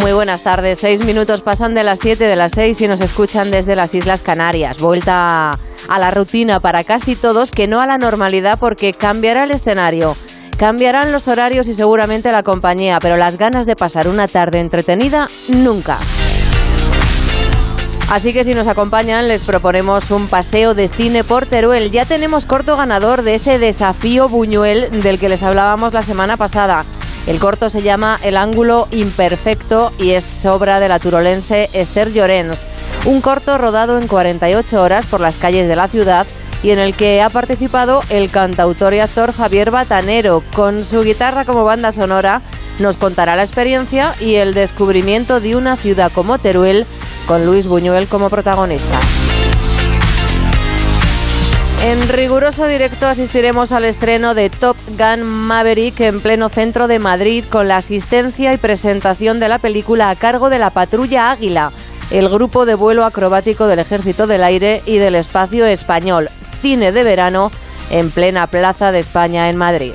Muy buenas tardes. Seis minutos pasan de las siete de las seis y nos escuchan desde las Islas Canarias. Vuelta a la rutina para casi todos, que no a la normalidad porque cambiará el escenario. Cambiarán los horarios y seguramente la compañía, pero las ganas de pasar una tarde entretenida nunca. Así que si nos acompañan les proponemos un paseo de cine por Teruel. Ya tenemos corto ganador de ese desafío Buñuel del que les hablábamos la semana pasada. El corto se llama El ángulo imperfecto y es obra de la turolense Esther Llorens. Un corto rodado en 48 horas por las calles de la ciudad y en el que ha participado el cantautor y actor Javier Batanero. Con su guitarra como banda sonora nos contará la experiencia y el descubrimiento de una ciudad como Teruel con Luis Buñuel como protagonista. En riguroso directo asistiremos al estreno de Top Gun Maverick en pleno centro de Madrid con la asistencia y presentación de la película a cargo de la Patrulla Águila, el grupo de vuelo acrobático del Ejército del Aire y del Espacio Español. Cine de verano en plena Plaza de España en Madrid.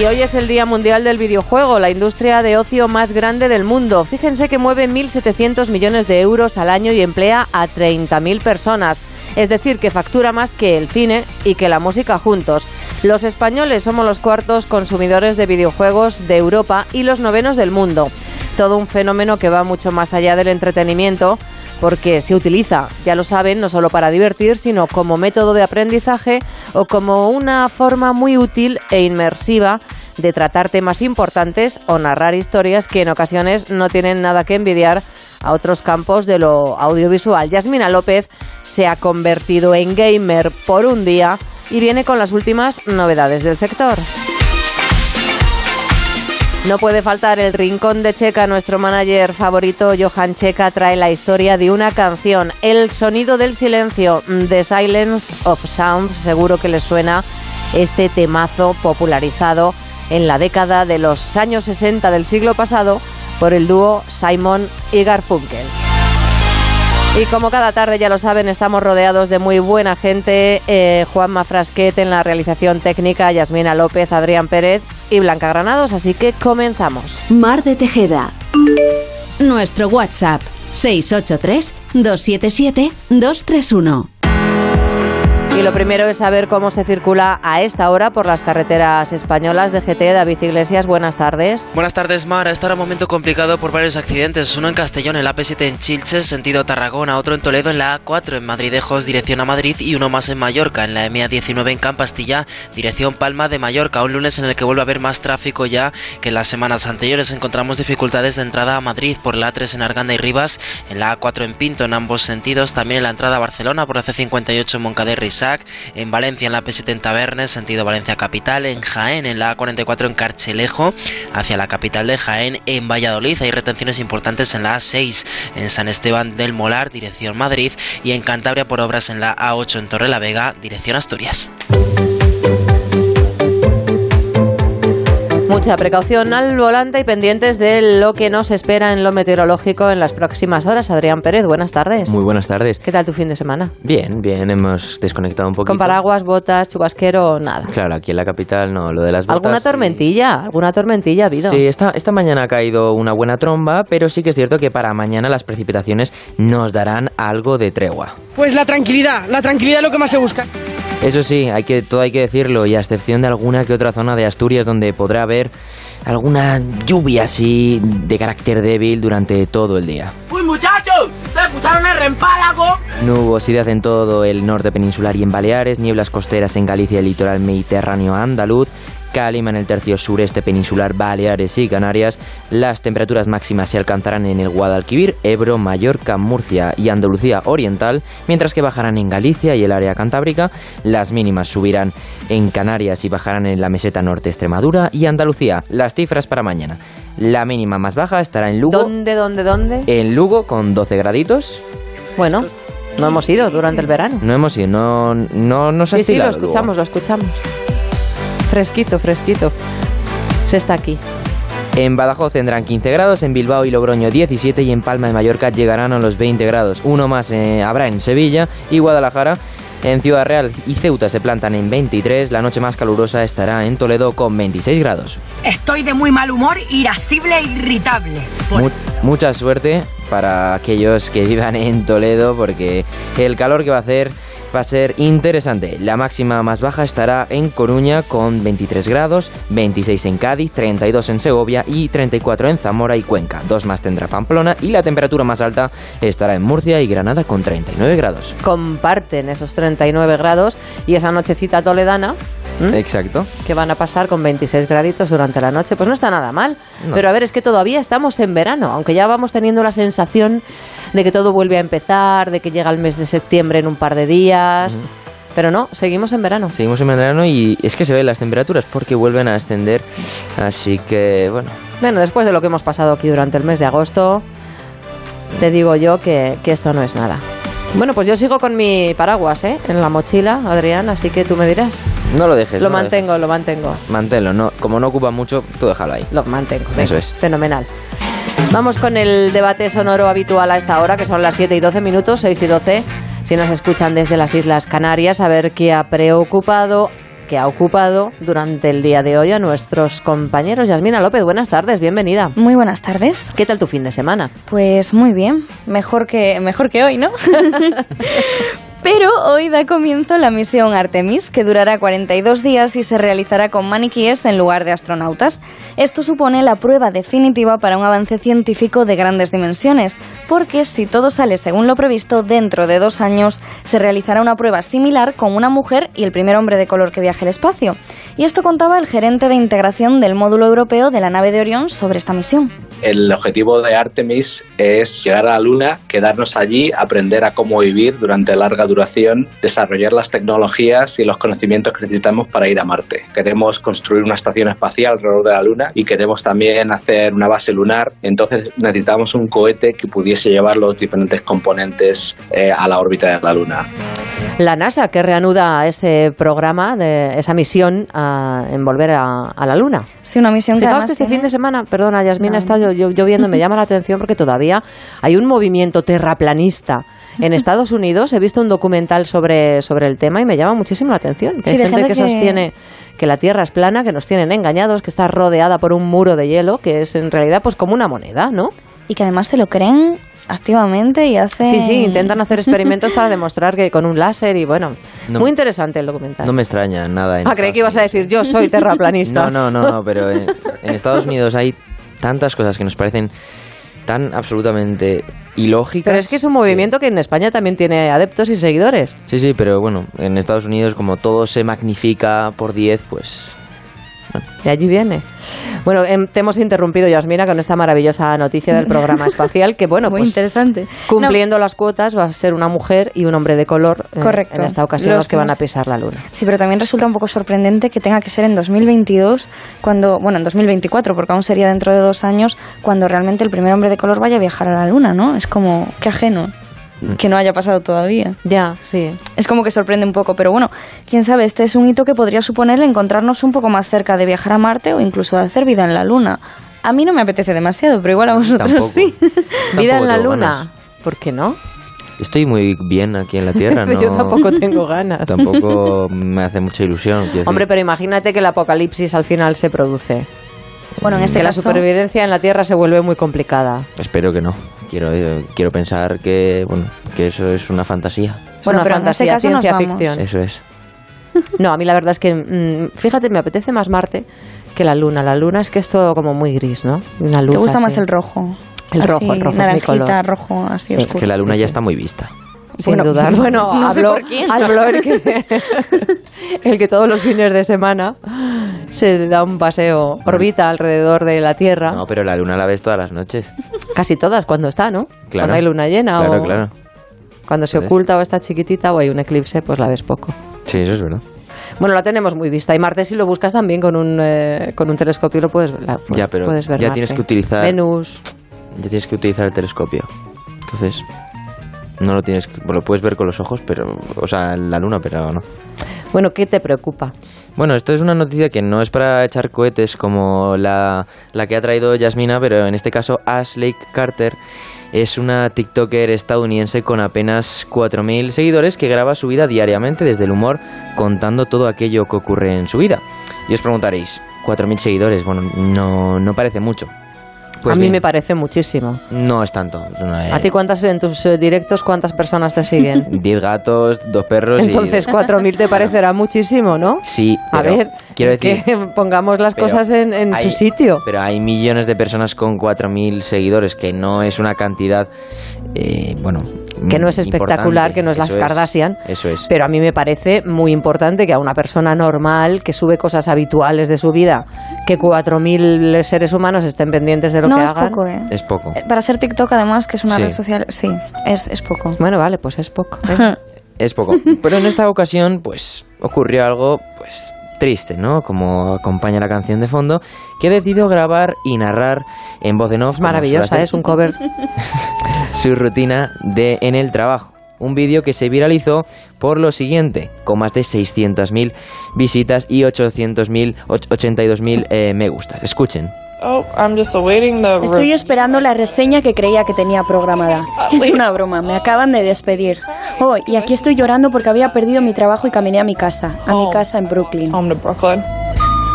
Y hoy es el Día Mundial del Videojuego, la industria de ocio más grande del mundo. Fíjense que mueve 1.700 millones de euros al año y emplea a 30.000 personas es decir, que factura más que el cine y que la música juntos. Los españoles somos los cuartos consumidores de videojuegos de Europa y los novenos del mundo. Todo un fenómeno que va mucho más allá del entretenimiento porque se utiliza, ya lo saben, no solo para divertir, sino como método de aprendizaje o como una forma muy útil e inmersiva de tratar temas importantes o narrar historias que en ocasiones no tienen nada que envidiar a otros campos de lo audiovisual. Yasmina López se ha convertido en gamer por un día y viene con las últimas novedades del sector. No puede faltar el rincón de Checa. Nuestro manager favorito, Johan Checa, trae la historia de una canción, El sonido del silencio, The Silence of Sound. Seguro que le suena este temazo popularizado en la década de los años 60 del siglo pasado por el dúo Simon y Garfunkel. Y como cada tarde ya lo saben, estamos rodeados de muy buena gente. Eh, Juanma Frasquet en la realización técnica, Yasmina López, Adrián Pérez y Blanca Granados. Así que comenzamos. Mar de Tejeda. Nuestro WhatsApp 683 277 231. Y lo primero es saber cómo se circula a esta hora por las carreteras españolas de GT. David Iglesias, buenas tardes. Buenas tardes, Mar. A esta hora momento complicado por varios accidentes. Uno en Castellón, en la P7 en Chilches, sentido Tarragona. Otro en Toledo, en la A4 en Madridejos, dirección a Madrid. Y uno más en Mallorca, en la MA19 en Campastilla, dirección Palma de Mallorca. Un lunes en el que vuelve a haber más tráfico ya que en las semanas anteriores. Encontramos dificultades de entrada a Madrid por la A3 en Arganda y Rivas, en la A4 en Pinto en ambos sentidos. También en la entrada a Barcelona por la C58 en Moncader y en Valencia en la P70 Bernes, sentido Valencia Capital, en Jaén en la A44 en Carchelejo, hacia la capital de Jaén, en Valladolid hay retenciones importantes en la A6 en San Esteban del Molar, dirección Madrid, y en Cantabria por obras en la A8 en Torre la Vega, dirección Asturias. Mucha precaución al volante y pendientes de lo que nos espera en lo meteorológico en las próximas horas. Adrián Pérez, buenas tardes. Muy buenas tardes. ¿Qué tal tu fin de semana? Bien, bien, hemos desconectado un poquito. ¿Con paraguas, botas, chubasquero, nada? Claro, aquí en la capital no, lo de las botas... ¿Alguna tormentilla? ¿Alguna tormentilla ha habido? Sí, esta, esta mañana ha caído una buena tromba, pero sí que es cierto que para mañana las precipitaciones nos darán algo de tregua. Pues la tranquilidad, la tranquilidad es lo que más se busca. Eso sí, hay que, todo hay que decirlo, y a excepción de alguna que otra zona de Asturias donde podrá haber alguna lluvia así de carácter débil durante todo el día. ¡Uy, muchachos! ¿Ustedes escucharon el rempálago? Nubosidad en todo el norte peninsular y en Baleares, nieblas costeras en Galicia y el litoral mediterráneo andaluz, Calima en el tercio sureste peninsular, Baleares y Canarias. Las temperaturas máximas se alcanzarán en el Guadalquivir, Ebro, Mallorca, Murcia y Andalucía Oriental, mientras que bajarán en Galicia y el área cantábrica. Las mínimas subirán en Canarias y bajarán en la meseta norte Extremadura y Andalucía. Las cifras para mañana. La mínima más baja estará en Lugo. ¿Dónde, dónde, dónde? En Lugo con 12 graditos. Bueno, no hemos ido durante el verano. No hemos ido, no, no nos ha Sí, sí, lo escuchamos, lo escuchamos. Fresquito, fresquito. Se está aquí. En Badajoz tendrán 15 grados, en Bilbao y Logroño 17 y en Palma de Mallorca llegarán a los 20 grados. Uno más eh, habrá en Sevilla y Guadalajara. En Ciudad Real y Ceuta se plantan en 23, la noche más calurosa estará en Toledo con 26 grados. Estoy de muy mal humor, irascible e irritable. Por- Mu- mucha suerte para aquellos que vivan en Toledo porque el calor que va a hacer va a ser interesante. La máxima más baja estará en Coruña con 23 grados, 26 en Cádiz, 32 en Segovia y 34 en Zamora y Cuenca. Dos más tendrá Pamplona y la temperatura más alta estará en Murcia y Granada con 39 grados. Comparten esos 39 grados y esa nochecita toledana. ¿M? Exacto. que van a pasar con 26 graditos durante la noche. Pues no está nada mal. No. Pero a ver, es que todavía estamos en verano, aunque ya vamos teniendo la sensación de que todo vuelve a empezar, de que llega el mes de septiembre en un par de días. Pero no, seguimos en verano. Seguimos en verano y es que se ven las temperaturas porque vuelven a ascender. Así que, bueno, Bueno, después de lo que hemos pasado aquí durante el mes de agosto, te digo yo que, que esto no es nada. Bueno, pues yo sigo con mi paraguas, ¿eh? En la mochila, Adrián, así que tú me dirás. no lo dejes. Lo no mantengo, lo mantengo. Manténlo, no, como no ocupa mucho, tú déjalo ahí. Lo mantengo. Eso es. Fenomenal. Vamos con el debate sonoro habitual a esta hora, que son las 7 y 12 minutos, 6 y 12. Si nos escuchan desde las Islas Canarias, a ver qué ha preocupado, qué ha ocupado durante el día de hoy a nuestros compañeros. Yasmina López, buenas tardes, bienvenida. Muy buenas tardes. ¿Qué tal tu fin de semana? Pues muy bien, mejor que, mejor que hoy, ¿no? Pero hoy da comienzo la misión Artemis, que durará 42 días y se realizará con maniquíes en lugar de astronautas. Esto supone la prueba definitiva para un avance científico de grandes dimensiones, porque si todo sale según lo previsto, dentro de dos años se realizará una prueba similar con una mujer y el primer hombre de color que viaje al espacio. Y esto contaba el gerente de integración del módulo europeo de la nave de Orión sobre esta misión. El objetivo de Artemis es llegar a la Luna, quedarnos allí, aprender a cómo vivir durante larga duración, desarrollar las tecnologías y los conocimientos que necesitamos para ir a Marte. Queremos construir una estación espacial alrededor de la Luna y queremos también hacer una base lunar. Entonces necesitamos un cohete que pudiese llevar los diferentes componentes eh, a la órbita de la Luna. La NASA, que reanuda ese programa, de, esa misión a, en volver a, a la Luna. Sí, una misión que Fijaos además que este tiene- fin de semana, perdona, Yasmina, No. está llo- llo- lloviendo, me llama la atención porque todavía hay un movimiento terraplanista en Estados Unidos. He visto un documental sobre, sobre el tema y me llama muchísimo la atención. Que Sí, hay gente que, sostiene que la Tierra es plana, que nos tienen engañados, que está rodeada por un muro de hielo, que es en realidad pues como una moneda, ¿no? y que además se lo creen activamente y hacen... Sí, sí, intentan hacer experimentos para demostrar que con un láser y bueno, No- muy interesante el documental. No me extraña nada. en ah, creí que ibas a decir yo soy terraplanista. No, no, no, no, pero en, en Estados Unidos hay tantas cosas que nos parecen tan absolutamente ilógicas. Pero es que es un movimiento que en España también tiene adeptos y seguidores. Sí, sí, pero bueno, en Estados Unidos como todo se magnifica por 10, pues... De allí viene. Bueno, em, te hemos interrumpido, Yasmina, con esta maravillosa noticia del programa espacial, que bueno, Muy pues interesante. cumpliendo las cuotas va a ser una mujer y un hombre de color eh, Correcto. en esta ocasión Los los que van a pisar la luna. Sí, pero también resulta un poco sorprendente que tenga que ser en 2022, cuando, bueno, en 2024, porque aún sería dentro de dos años, cuando realmente el primer hombre de color vaya a viajar a la Luna, ¿no? Es como, qué ajeno que no haya pasado todavía. Ya, sí. Es como que sorprende un poco, pero bueno, quién sabe, este es un hito que podría suponer encontrarnos un poco más cerca de viajar a Marte o incluso de hacer vida en la Luna. A mí no me apetece demasiado, pero igual a vosotros Tampoco. sí. Vida en la luna. ganas. ¿Por qué no? Estoy muy bien aquí en la Tierra, ¿no? Yo tampoco tengo ganas. Tampoco me hace mucha ilusión. Hombre, pero imagínate que el apocalipsis al final se produce. Bueno, en este que la supervivencia en la Tierra se vuelve muy complicada. Espero que no. Quiero, eh, quiero pensar que, bueno, que eso es una fantasía. Es Bueno, una pero en ese fantasía, caso nos ciencia vamos. ficción. Eso es. No, a mí la verdad es que, mm, fíjate, me apetece más Marte que la Luna. La Luna es que es todo como muy gris, ¿no? Una luz ¿te gusta así. más el rojo? El Así, rojo, el rojo es mi naranjita, color. rojo, así Sí, Es oscuro. que la luna sí, ya sí. está muy vista. Sin Bueno, dudar. Bueno, no sé habló, por quién. habló el que, el que todos los fines de semana se da un paseo, orbita alrededor de la Tierra. No, pero la luna la ves todas las noches. Casi todas cuando está, ¿no? Claro. Cuando hay luna llena Claro, o claro. cuando se Entonces- oculta o está chiquitita o hay un eclipse, pues la ves poco. Sí, eso es verdad. Bueno, la tenemos muy vista. Y Marte, si lo buscas también con un, eh, con un telescopio, lo puedes, la- Ya, pero puedes ver. ya Marte. tienes que utilizar- Venus. Ya tienes que utilizar el telescopio. Entonces, No lo tienes, lo puedes ver con los ojos, pero, o sea, la luna, pero no. Bueno, ¿qué te preocupa? Bueno, esto es una noticia que no es para echar cohetes como la, la que ha traído Yasmina, pero en este caso Ashley Carter es una TikToker estadounidense con apenas 4.000 seguidores que graba su vida diariamente desde el humor contando todo aquello que ocurre en su vida. Y os preguntaréis, 4.000 seguidores, bueno, no, no parece mucho. Pues a mí bien, me parece muchísimo. No es tanto. no, ¿A ti cuántas en tus eh, directos cuántas personas te siguen? 10 gatos, dos perros y- Entonces 4.000 te parecerá muchísimo, ¿no? Sí, A ver, quiero es decir... que pongamos las cosas en, en su sitio. Pero hay millones de personas con 4.000 seguidores, que no es una cantidad, eh, bueno... Que no es espectacular, que no es las Eso Kardashian. Eso es. Pero a mí me parece muy importante que a una persona normal que sube cosas habituales de su vida, que 4.000 seres humanos estén pendientes de lo no que es hagan. poco, ¿eh? Es poco. Eh, Para ser TikTok, además, que es una Sí. red social, sí, es, es poco. Bueno, vale, pues es poco. ¿eh? Es poco. Pero en esta ocasión, pues, ocurrió algo, pues, triste, ¿no? Como acompaña la canción de fondo, que ha decidido grabar y narrar en voz en off. Maravillosa, es un cover. Su rutina de en el trabajo. Un vídeo que se viralizó por lo siguiente, con más de 600.000 visitas y 800.000, och- 82.000 eh, me gustas. Escuchen. Oh, I'm just awaiting the. Estoy esperando la reseña que creía que tenía programada. Es una broma, me acaban de despedir. Oh, y aquí estoy llorando porque había perdido mi trabajo y caminé a mi casa, a mi Oh. casa en Brooklyn.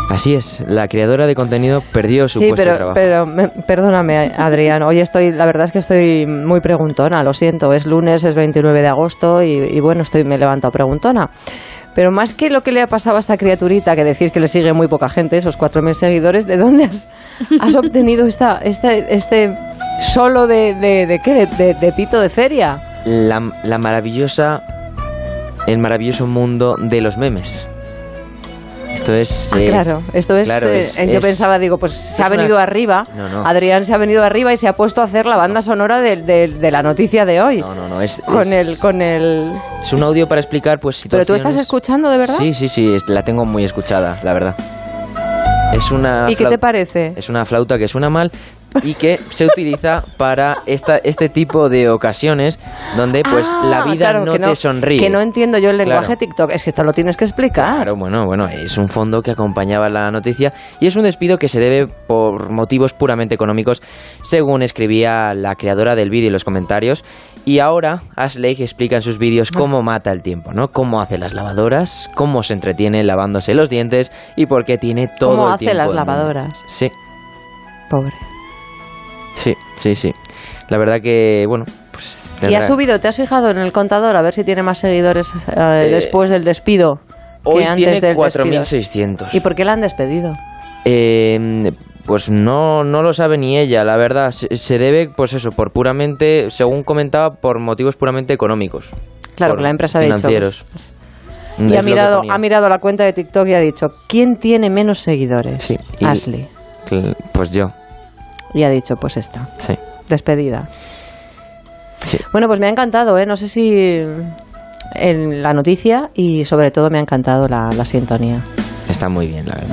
Así es, la creadora de contenido perdió su Sí, puesto de pero, trabajo. pero me- perdóname, Adrián. Hoy estoy, la verdad es que estoy muy preguntona, lo siento. Es lunes, es 29 de agosto y, y bueno, estoy me levanto preguntona. Pero más que lo que le ha pasado a esta criaturita, que decís que le sigue muy poca gente, esos 4.000 seguidores, ¿de dónde has, has obtenido esta, este, este solo de, de, de qué? De, de pito de feria? la, la maravillosa el maravilloso mundo de los memes esto es Ah, eh, claro, esto es, claro, eh, es- yo pensaba, digo, pues se ha una- venido arriba, No, no. Adrián se ha venido arriba y se ha puesto a hacer la banda sonora de, de- de la noticia de hoy. no no no es, Con el, con el... es un audio para explicar pues Pero tú estás situaciones- escuchando, ¿de verdad? sí sí sí la tengo muy escuchada la verdad es una ¿Y qué te parece? es una flauta que suena mal y que se utiliza para esta, este tipo de ocasiones donde pues Ah, la vida claro, no te sonríe Que no entiendo yo el Claro. lenguaje TikTok. Es que esto lo tienes que explicar. Claro, bueno, bueno, es un fondo que acompañaba la noticia y es un despido que se debe por motivos puramente económicos, según escribía la creadora del vídeo en los comentarios. Y ahora Ashley explica en sus vídeos cómo mata el tiempo, ¿no? Cómo hace las lavadoras, cómo se entretiene lavándose los dientes y por qué tiene todo ¿Cómo el hace tiempo las del mundo. lavadoras? Sí, Pobre. Sí, sí, sí. La verdad que, bueno, pues... ¿Y has subido? ¿Te has fijado en el contador a ver si tiene más seguidores eh, Eh, después del despido? Hoy que antes tiene del despido? 4.600. ¿Y por qué la han despedido? Eh, pues no, no lo sabe ni ella, la verdad. Se, se debe, pues eso, por puramente, según comentaba, por motivos puramente económicos. Claro, que la empresa ha dicho, financieros. Y ha mirado, ha mirado la cuenta de TikTok y ha dicho, ¿quién tiene menos seguidores? Sí, y- Ashley. Cl- Pues yo, Y ha dicho, pues esta, sí. despedida. sí. Bueno, pues me ha encantado, ¿eh? No sé si en la noticia y sobre todo me ha encantado la, la sintonía. Está muy bien, la verdad.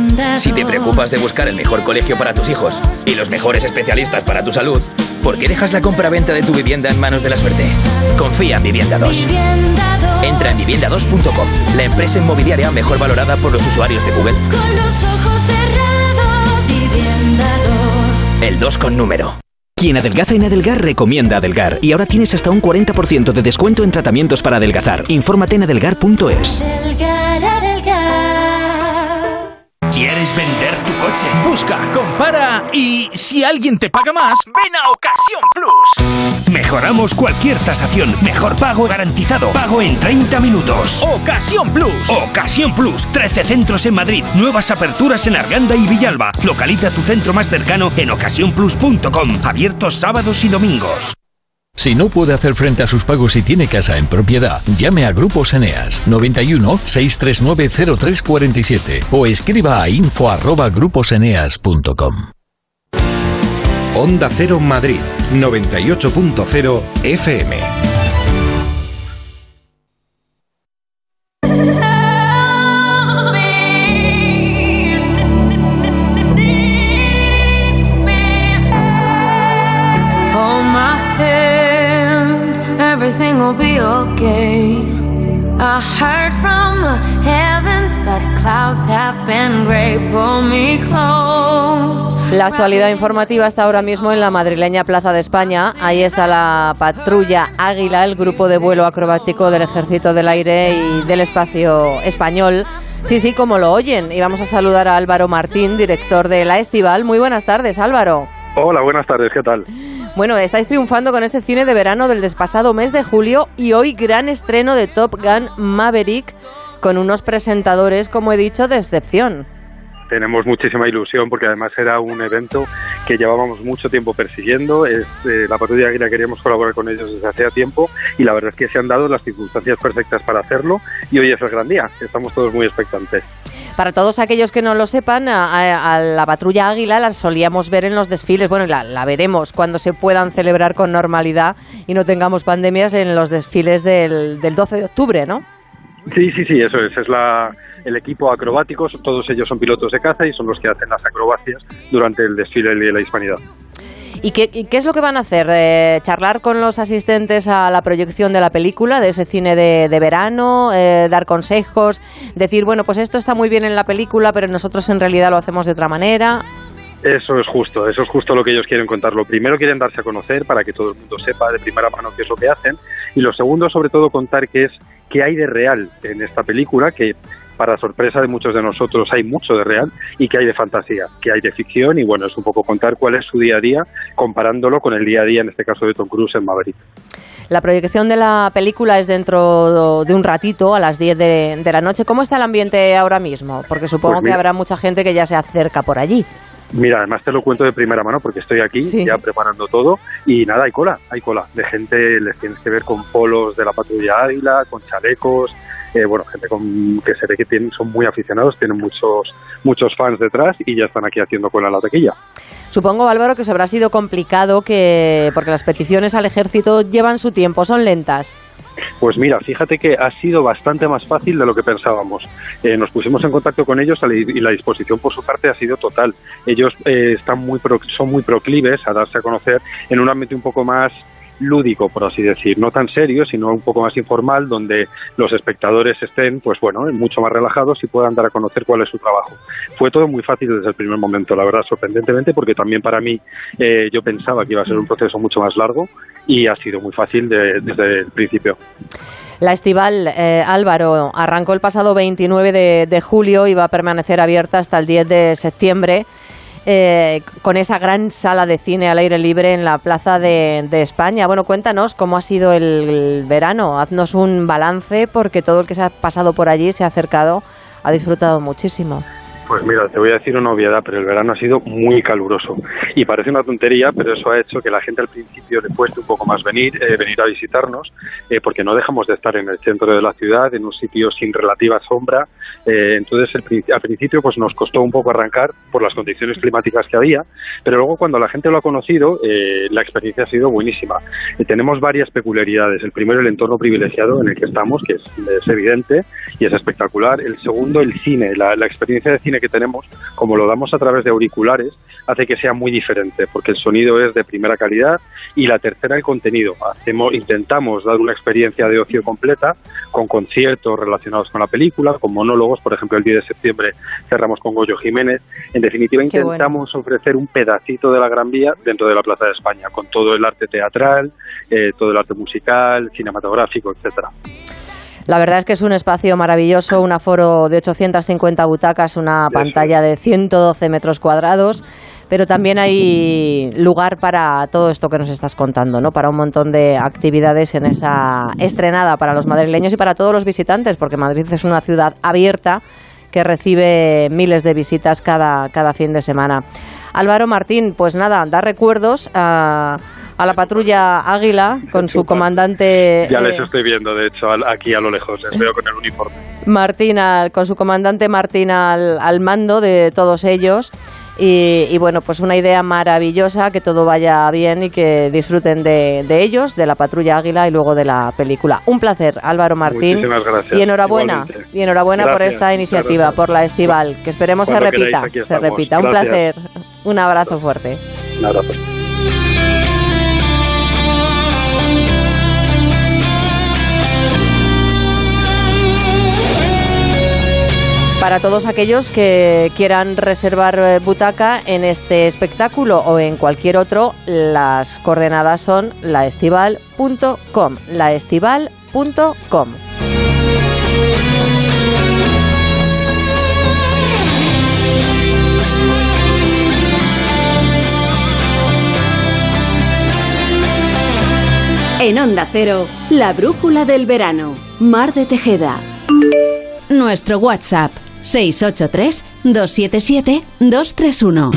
Si te preocupas de buscar el mejor colegio para tus hijos y los mejores especialistas para tu salud, ¿Por qué dejas la compra-venta de tu vivienda en manos de la suerte? Confía en Vivienda 2. Entra en vivienda2.com, la empresa inmobiliaria mejor valorada por los usuarios de Google. Con los ojos cerrados, Vivienda 2. El 2 con número. Quien adelgaza en Adelgar recomienda Adelgar y ahora tienes hasta un 40% de descuento en tratamientos para adelgazar. Infórmate en adelgar.es. Adelgar, adelgar. Coche? Busca, compara y si alguien te paga más, ven a Ocasión Plus. Mejoramos cualquier tasación. Mejor pago garantizado. Pago en 30 minutos. Ocasión Plus. Ocasión Plus. 13 centros en Madrid. Nuevas aperturas en Arganda y Villalba. Localiza tu centro más cercano en ocasiónplus.com. Abiertos sábados y domingos. Si no puede hacer frente a sus pagos y tiene casa en propiedad, llame a Grupos Eneas 91 639 0347 o escriba a info arroba gruposeneas.com. Onda Cero Madrid 98.0 FM. Everything will be okay. I heard from the heavens that clouds have been gray. Pull me close. La actualidad informativa está ahora mismo en la madrileña Plaza de España. Ahí está la patrulla Águila, el grupo de vuelo acrobático del Ejército del Aire y del Espacio Español. Sí, sí, como lo oyen. Y vamos a saludar a Álvaro Martín, director de la Estival. Muy buenas tardes, Álvaro. Hola, buenas tardes, ¿qué tal? Bueno, estáis triunfando con ese cine de verano del despasado mes de julio y hoy gran estreno de Top Gun Maverick con unos presentadores, como he dicho, de excepción. Tenemos muchísima ilusión porque además era un evento que llevábamos mucho tiempo persiguiendo. Es, eh, la Patrulla Águila queríamos colaborar con ellos desde hacía tiempo y la verdad es que se han dado las circunstancias perfectas para hacerlo y hoy es el gran día. Estamos todos muy expectantes. Para todos aquellos que no lo sepan, a, la patrulla Águila la solíamos ver en los desfiles, bueno, la, la veremos cuando se puedan celebrar con normalidad y no tengamos pandemias en los desfiles del, del 12 de octubre, ¿no? Sí, sí, sí, eso es. Es la, el equipo acrobático. Todos ellos son pilotos de caza y son los que hacen las acrobacias durante el desfile de la Hispanidad. ¿Y qué, qué es lo que van a hacer? Eh, ¿Charlar con los asistentes a la proyección de la película, de ese cine de, de verano? eh, ¿Dar consejos? Decir, bueno, pues esto está muy bien en la película, pero nosotros en realidad lo hacemos de otra manera. Eso es justo, eso es justo lo que ellos quieren contar. Lo primero quieren darse a conocer para que todo el mundo sepa de primera mano qué es lo que hacen y lo segundo sobre todo contar qué es qué hay de real en esta película que para sorpresa de muchos de nosotros hay mucho de real y que hay de fantasía, que hay de ficción y bueno, es un poco contar cuál es su día a día comparándolo con el día a día en este caso de Tom Cruise en Maverick. La proyección de la película es dentro de un ratito, a las 10 de, de la noche. ¿Cómo está el ambiente ahora mismo? Porque supongo Pues que habrá mucha gente que ya se acerca por allí. Mira, además te lo cuento de primera mano porque estoy aquí ya preparando todo y nada, hay cola, hay cola de gente, les tienes que ver con polos de la patrulla Águila, con chalecos, eh, bueno, gente con, que se ve que tienen, son muy aficionados, tienen muchos muchos fans detrás y ya están aquí haciendo cola en la taquilla. Supongo, Álvaro, que os habrá sido complicado que porque las peticiones al ejército llevan su tiempo, son lentas. Pues mira, fíjate que ha sido bastante más fácil de lo que pensábamos. Eh, nos pusimos en contacto con ellos y la disposición por su parte ha sido total. Ellos eh, están muy pro- son muy proclives a darse a conocer en un ambiente un poco más lúdico, por así decir, no tan serio, sino un poco más informal, donde los espectadores estén, pues bueno, mucho más relajados y puedan dar a conocer cuál es su trabajo. Fue todo muy fácil desde el primer momento, la verdad, sorprendentemente, porque también para mí eh, yo pensaba que iba a ser un proceso mucho más largo y ha sido muy fácil de- desde el principio. La estival eh, Álvaro arrancó el pasado 29 de, julio y va a permanecer abierta hasta el 10 de septiembre. Eh, con esa gran sala de cine al aire libre en la Plaza de, España. Bueno, cuéntanos cómo ha sido el, el verano. Haznos un balance porque todo el que se ha pasado por allí, se ha acercado, ha disfrutado muchísimo. Pues mira, te voy a decir una obviedad, pero el verano ha sido muy caluroso. Y parece una tontería, pero eso ha hecho que la gente al principio le cueste un poco más venir, eh, venir a visitarnos, eh, porque no dejamos de estar en el centro de la ciudad, en un sitio sin relativa sombra. Eh, entonces, el al principio pues nos costó un poco arrancar por las condiciones climáticas que había, pero luego cuando la gente lo ha conocido, eh, la experiencia ha sido buenísima. Eh, tenemos varias peculiaridades. El primero, el entorno privilegiado en el que estamos, que es, evidente y es espectacular. El segundo, el cine, la experiencia de cine que tenemos, como lo damos a través de auriculares, hace que sea muy diferente, porque el sonido es de primera calidad y la tercera el contenido. Hacemos, intentamos dar una experiencia de ocio completa con conciertos relacionados con la película, con monólogos, por ejemplo el 10 de septiembre cerramos con Goyo Jiménez. En definitiva intentamos ofrecer un pedacito de la Gran Vía dentro de la Plaza de España, con todo el arte teatral, eh, todo el arte musical, cinematográfico, etcétera. La verdad es que es un espacio maravilloso, un aforo de 850 butacas, una pantalla de 112 metros cuadrados, pero también hay lugar para todo esto que nos estás contando, ¿no? Para un montón de actividades en esa estrenada para los madrileños y para todos los visitantes, porque Madrid es una ciudad abierta que recibe miles de visitas cada, cada fin de semana. Álvaro Martín, pues nada, da recuerdos a a la patrulla Águila con su comandante. Ya les eh, estoy viendo, de hecho, aquí a lo lejos, les veo con el uniforme. Martín, con su comandante Martín al, al mando de todos ellos. Y, bueno, pues una idea maravillosa, que todo vaya bien y que disfruten de, de, ellos, de la patrulla Águila y luego de la película. Un placer, Álvaro Martín. Muchísimas gracias. Y enhorabuena, y enhorabuena por esta iniciativa, por la estival, que esperemos se repita, se repita. Un placer, un abrazo fuerte. Un abrazo. Para todos aquellos que quieran reservar eh, butaca en este espectáculo o en cualquier otro, las coordenadas son laestival.com, laestival.com. En Onda Cero, la brújula del verano. Mar de Tejeda. Nuestro WhatsApp 683 277 231.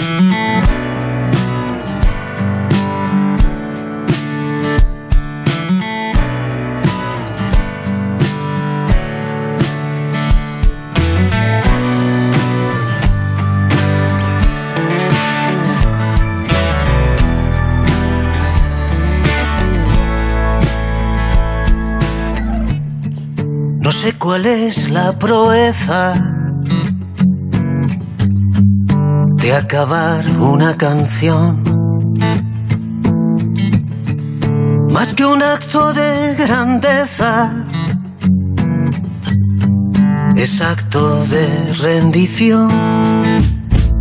No sé cuál es la proeza de acabar una canción. Más que un acto de grandeza, es acto de rendición.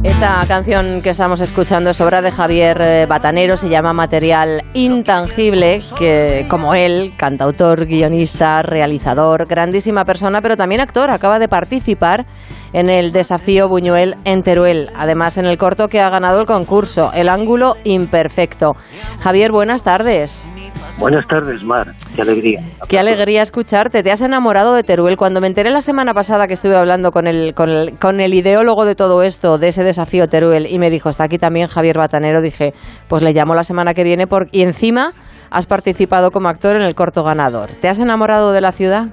Esta canción que estamos escuchando es obra de Javier eh, Batanero, se llama Material Intangible, que como él, cantautor, guionista, realizador, grandísima persona, pero también actor, acaba de participar en el desafío Buñuel en Teruel, además en el corto que ha ganado el concurso, El ángulo imperfecto. Javier, buenas tardes. Buenas tardes, Mar. Qué alegría. Qué alegría escucharte. Te has enamorado de Teruel. Cuando me enteré la semana pasada que estuve hablando con el, con el, con el ideólogo de todo esto, de ese desafío Teruel, y me dijo, está aquí también Javier Batanero, dije, pues le llamo la semana que viene por... y encima has participado como actor en el corto ganador. ¿Te has enamorado de la ciudad?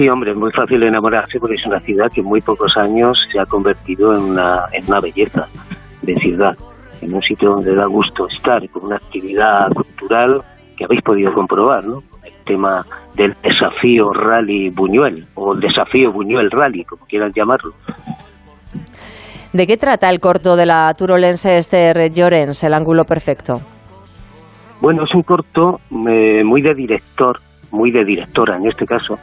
Sí, hombre, es muy fácil enamorarse porque es una ciudad que en muy pocos años se ha convertido en una, en una belleza de ciudad, en un sitio donde da gusto estar, con una actividad cultural que habéis podido comprobar, ¿no? El tema del desafío Rally Buñuel, o el desafío Buñuel Rally, como quieran llamarlo. ¿De qué trata el corto de la turolense Esther Llorens, El ángulo perfecto? Bueno, es un corto eh, muy de director, muy de directora en este caso,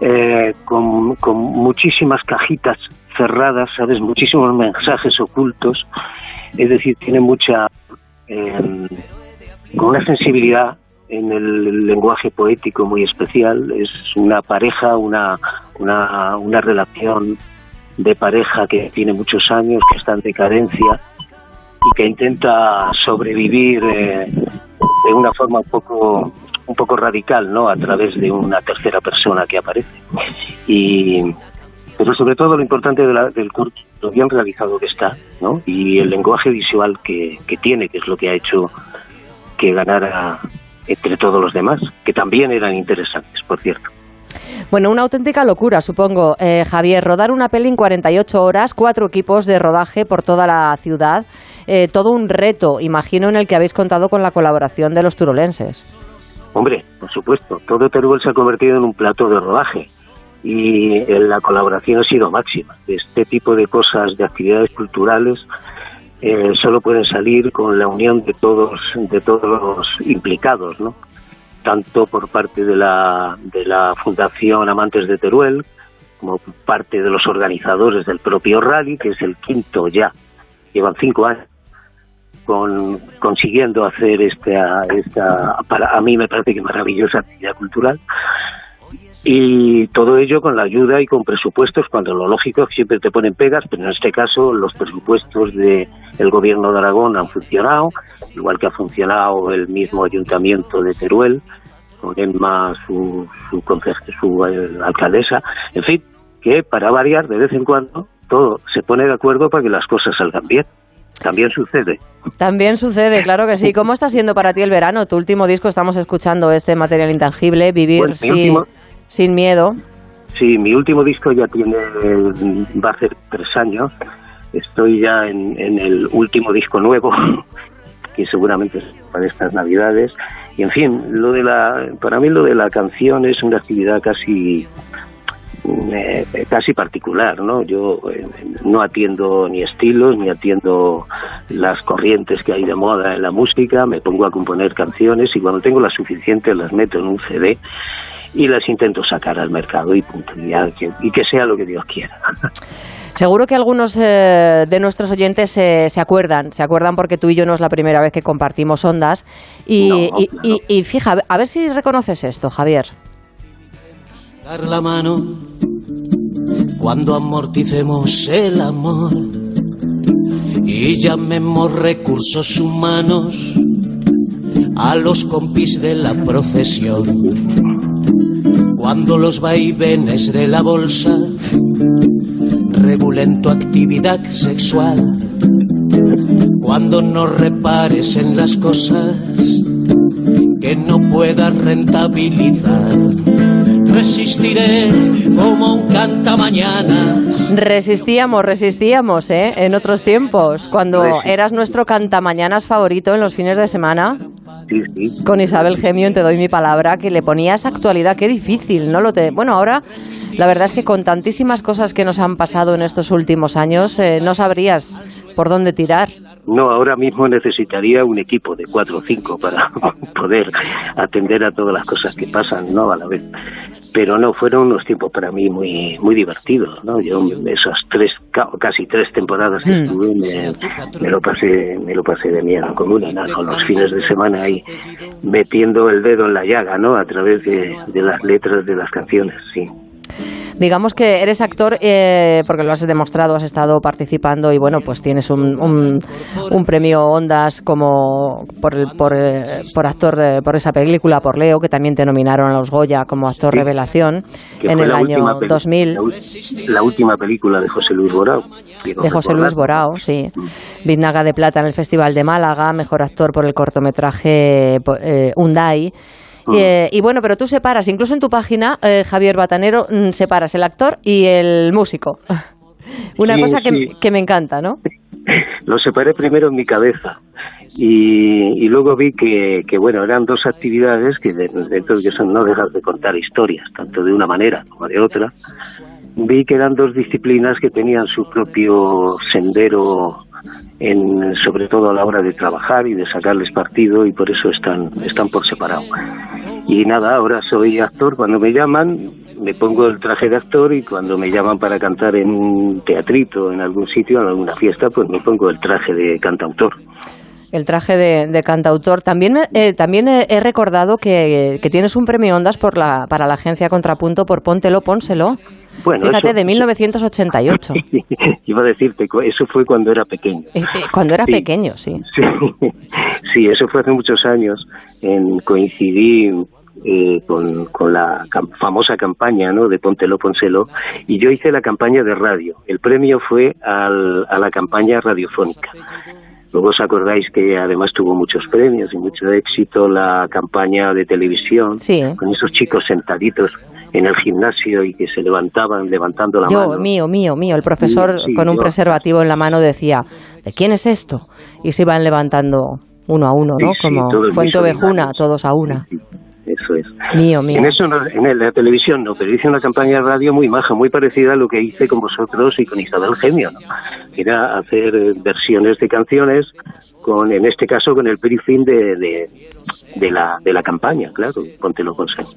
eh, con, con, muchísimas cajitas cerradas, ¿sabes? Muchísimos mensajes ocultos. Es decir, tiene mucha. Eh, con una sensibilidad en el lenguaje poético muy especial. Es una pareja, una, una, una relación de pareja que tiene muchos años, que está en decadencia y que intenta sobrevivir eh, de una forma un poco un poco radical, ¿no? A través de una tercera persona que aparece. Y pero sobre todo lo importante del corto, lo bien realizado que está, ¿no? Y el lenguaje visual que, que tiene, que es lo que ha hecho que ganara entre todos los demás, que también eran interesantes, por cierto. Bueno, una auténtica locura, supongo, eh, Javier. Rodar una peli en 48 horas, cuatro equipos de rodaje por toda la ciudad, eh, todo un reto, imagino, en el que habéis contado con la colaboración de los turolenses. Hombre, por supuesto, todo Teruel se ha convertido en un plato de rodaje y la colaboración ha sido máxima. Este tipo de cosas, de actividades culturales, eh, solo pueden salir con la unión de todos, de todos los implicados, ¿no? tanto por parte de la, de la Fundación Amantes de Teruel, como parte de los organizadores del propio rally, que es el quinto ya, llevan cinco años con, consiguiendo hacer esta, esta, para a mí me parece que maravillosa actividad cultural, y todo ello con la ayuda y con presupuestos, cuando lo lógico es que siempre te ponen pegas, pero en este caso los presupuestos del el gobierno de Aragón han funcionado, igual que ha funcionado el mismo ayuntamiento de Teruel, con Emma, su, su, su eh, alcaldesa, en fin, que para variar de vez en cuando todo se pone de acuerdo para que las cosas salgan bien. También sucede. También sucede, claro que sí. ¿Cómo está siendo para ti el verano? Tu último disco, estamos escuchando este material intangible, Vivir sin, sin miedo. Sí, mi último disco ya tiene, va a ser tres años. Estoy ya en, en el último disco nuevo, que seguramente es para estas navidades. Y en fin, lo de la, para mí lo de la canción es una actividad casi eh, casi particular, ¿no? Yo eh, no atiendo ni estilos, ni atiendo las corrientes que hay de moda en la música, me pongo a componer canciones y cuando tengo las suficientes las meto en un CD y las intento sacar al mercado y punto, y, y que sea lo que Dios quiera. Seguro que algunos eh, de nuestros oyentes se acuerdan, se acuerdan porque tú y yo no es la primera vez que compartimos ondas. Y, y, y, fija, a ver si reconoces esto, Javier. Dar la mano cuando amorticemos el amor y llamemos recursos humanos a los compis de la profesión. Cuando los vaivenes de la bolsa regulen tu actividad sexual. Cuando no repares en las cosas que no puedas rentabilizar. Resistiré como un cantamañanas. Resistíamos, resistíamos, ¿eh? En otros tiempos, cuando eras nuestro cantamañanas favorito en los fines de semana. Con Isabel Gemio, Te doy mi palabra, que le ponías actualidad. Qué difícil, ¿no? Lo te... Bueno, ahora la verdad es que con tantísimas cosas que nos han pasado en estos últimos años, eh, no sabrías por dónde tirar. No, ahora mismo necesitaría un equipo de cuatro o cinco para poder atender a todas las cosas que pasan, ¿no? A la vez pero no fueron unos tiempos para mí muy muy divertidos no yo esas tres casi tres temporadas que estuve me, lo pasé me lo pasé de mierda con una con los fines de semana ahí metiendo el dedo en la llaga no a través de, de las letras de las canciones sí Digamos que eres actor eh, porque lo has demostrado, has estado participando y bueno, pues tienes un, un, premio Ondas como por, el, por, eh, por actor por esa película, por Leo, que también te nominaron a los Goya como actor revelación en el año 2000. La, última película de José Luis Borao. De José Luis Borao, sí. Biznaga de Plata en el Festival de Málaga, mejor actor por el cortometraje eh, Undai. Mm. Eh, y bueno, pero tú separas, incluso en tu página, eh, Javier Batanero, mm, separas el actor y el músico. Una cosa que, me encanta, ¿no? Lo separé primero en mi cabeza y, luego vi que, que, bueno, eran dos actividades que dentro de que son no dejas de contar historias, tanto de una manera como de otra. Vi que eran dos disciplinas que tenían su propio sendero en, sobre todo a la hora de trabajar y de sacarles partido y por eso están, están por separado. Y nada, ahora soy actor, cuando me llaman me pongo el traje de actor y cuando me llaman para cantar en un teatrito, en algún sitio, en alguna fiesta, pues me pongo el traje de cantautor el traje de, cantautor. También, eh, también he, recordado que, tienes un premio Ondas por la, para la agencia Contrapunto por Póntelo, Pónselo. Bueno, Fíjate, de 1988. Iba a decirte, eso fue cuando era pequeño. Eh, eh, cuando era pequeño, sí. sí. eso fue hace muchos años. En, coincidí con, con, la famosa campaña ¿no? de Póntelo, Pónselo, y yo hice la campaña de radio. El premio fue al, a la campaña radiofónica. Luego os acordáis que además tuvo muchos premios y mucho éxito la campaña de televisión con esos chicos sentaditos en el gimnasio y que se levantaban levantando la mano. Yo, mío, mío, mío. El profesor con un preservativo en la mano decía, ¿de quién es esto? Y se iban levantando uno a uno, ¿no? Como Fuente Ovejuna, todos a una. Eso es. Mío, mío. En eso, en la televisión no, pero hice una campaña de radio muy maja, muy parecida a lo que hice con vosotros y con Isabel Gemio, ¿no? Era hacer eh, versiones de canciones con, en este caso, con el briefing de, de, de la, de la campaña, claro, ponte lo consejo.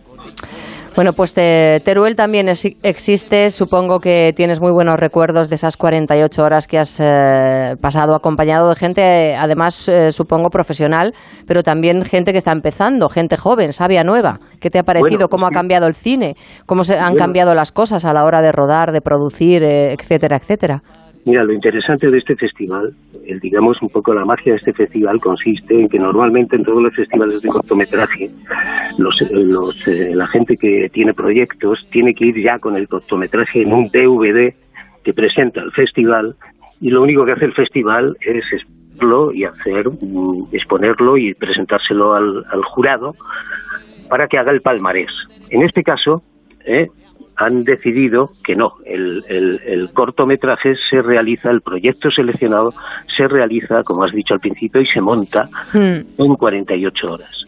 Bueno, pues te- Teruel también es- existe. Supongo que tienes muy buenos recuerdos de esas 48 horas que has eh, pasado acompañado de gente, además, eh, supongo, profesional, pero también gente que está empezando, gente joven, sabia nueva. ¿Qué te ha parecido? Bueno, ¿Cómo ha cambiado el cine? ¿Cómo se han Bueno. cambiado las cosas a la hora de rodar, de producir, eh, etcétera, etcétera? Mira, lo interesante de este festival, el, digamos un poco la magia de este festival consiste en que normalmente en todos los festivales de cortometraje, los, eh, los, eh, la gente que tiene proyectos tiene que ir ya con el cortometraje en un DVD que presenta el festival y lo único que hace el festival es y hacer mm, exponerlo y presentárselo al, al jurado para que haga el palmarés. En este caso, eh, han decidido que no, el, el- el cortometraje se realiza, el proyecto seleccionado se realiza, como has dicho al principio, y se monta en 48 horas.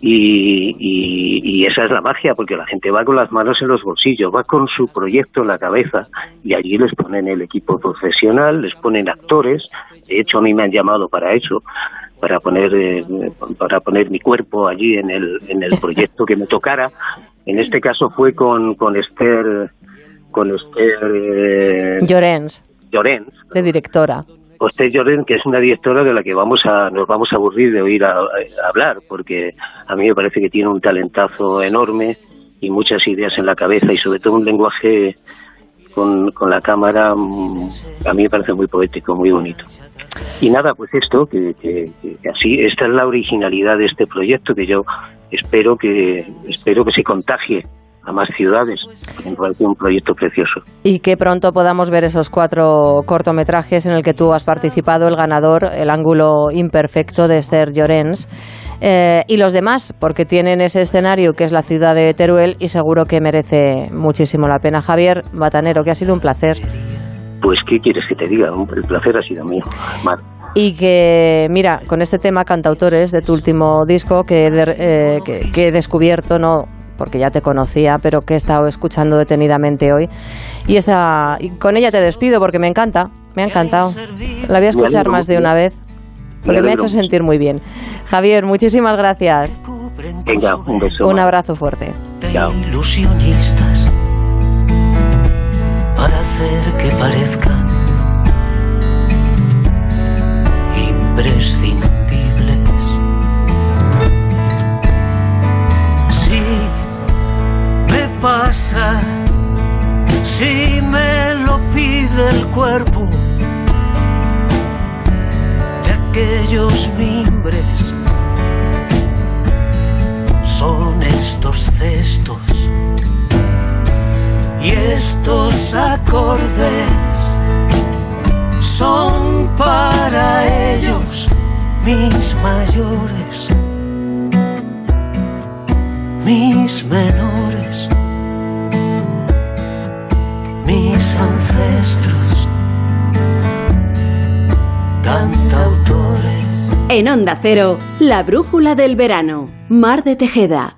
Y, y- y esa es la magia, porque la gente va con las manos en los bolsillos, va con su proyecto en la cabeza y allí les ponen el equipo profesional, les ponen actores. De hecho, a mí me han llamado para eso, para poner eh, para poner mi cuerpo allí en el, en el proyecto que me tocara. En este caso fue con, con Esther, con Esther eh, Llorens, Llorens, de directora. Esther Llorens, que es una directora de la que vamos a, nos vamos a aburrir de oír a hablar, porque a mí me parece que tiene un talentazo enorme y muchas ideas en la cabeza y sobre todo un lenguaje con, con la cámara, mm, a mí me parece muy poético, muy bonito. Y nada, pues esto, que, que- que así, esta es la originalidad de este proyecto que yo espero que, espero que se contagie a más ciudades, porque me parece un proyecto precioso. Y que pronto podamos ver esos cuatro cortometrajes en el que tú has participado, el ganador, El ángulo imperfecto de Esther Llorens, eh, y los demás, porque tienen ese escenario que es la ciudad de Teruel y seguro que merece muchísimo la pena. Javier Batanero, que ha sido un placer. Pues, ¿qué quieres que te diga? El placer ha sido mío, Mar. Y que, mira, con este tema, cantautores de tu último disco, que, de- eh, que, que he descubierto, no porque ya te conocía, pero que he estado escuchando detenidamente hoy. Y, esa, y con ella te despido porque me encanta, me ha encantado. La voy a escuchar más de una vez, porque me ha hecho sentir muy bien. Javier, muchísimas gracias. Venga, un beso. Un abrazo fuerte. Chao. ilusionistas para hacer que parezcan imprescindibles. Pide el cuerpo de aquellos mimbres. Son estos cestos y estos acordes. Son para ellos mis mayores, mis menores, mis ancestros, cantautores. En Onda Cero, la brújula del verano. Mar de Tejeda.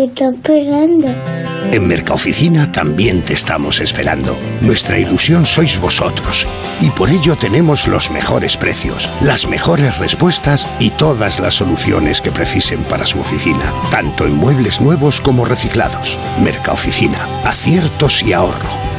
¿Qué está esperando? En Mercaoficina también te estamos esperando. Nuestra ilusión sois vosotros. Y por ello tenemos los mejores precios, las mejores respuestas y todas las soluciones que precisen para su oficina, tanto en muebles nuevos como reciclados. Mercaoficina, aciertos y ahorro.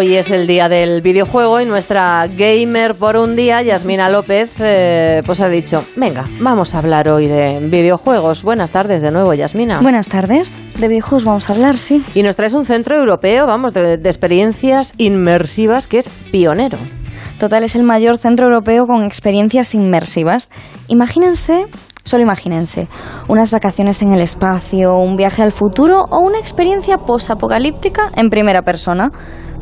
Hoy es el día del videojuego y nuestra gamer por un día, Yasmina López, eh, pues ha dicho, venga, vamos a hablar hoy de videojuegos. Buenas tardes de nuevo, Yasmina. Buenas tardes. De videojuegos vamos a hablar, sí. Y nos traes un centro europeo, vamos, de, de experiencias inmersivas que es pionero. Total es el mayor centro europeo con experiencias inmersivas. Imagínense, solo imagínense, unas vacaciones en el espacio, un viaje al futuro o una experiencia posapocalíptica en primera persona.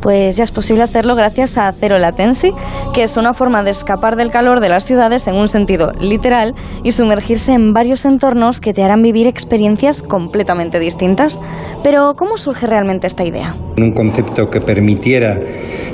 Pues ya es posible hacerlo gracias a Zero Latency, que es una forma de escapar del calor de las ciudades en un sentido literal y sumergirse en varios entornos que te harán vivir experiencias completamente distintas. Pero, ¿cómo surge realmente esta idea? un concepto que permitiera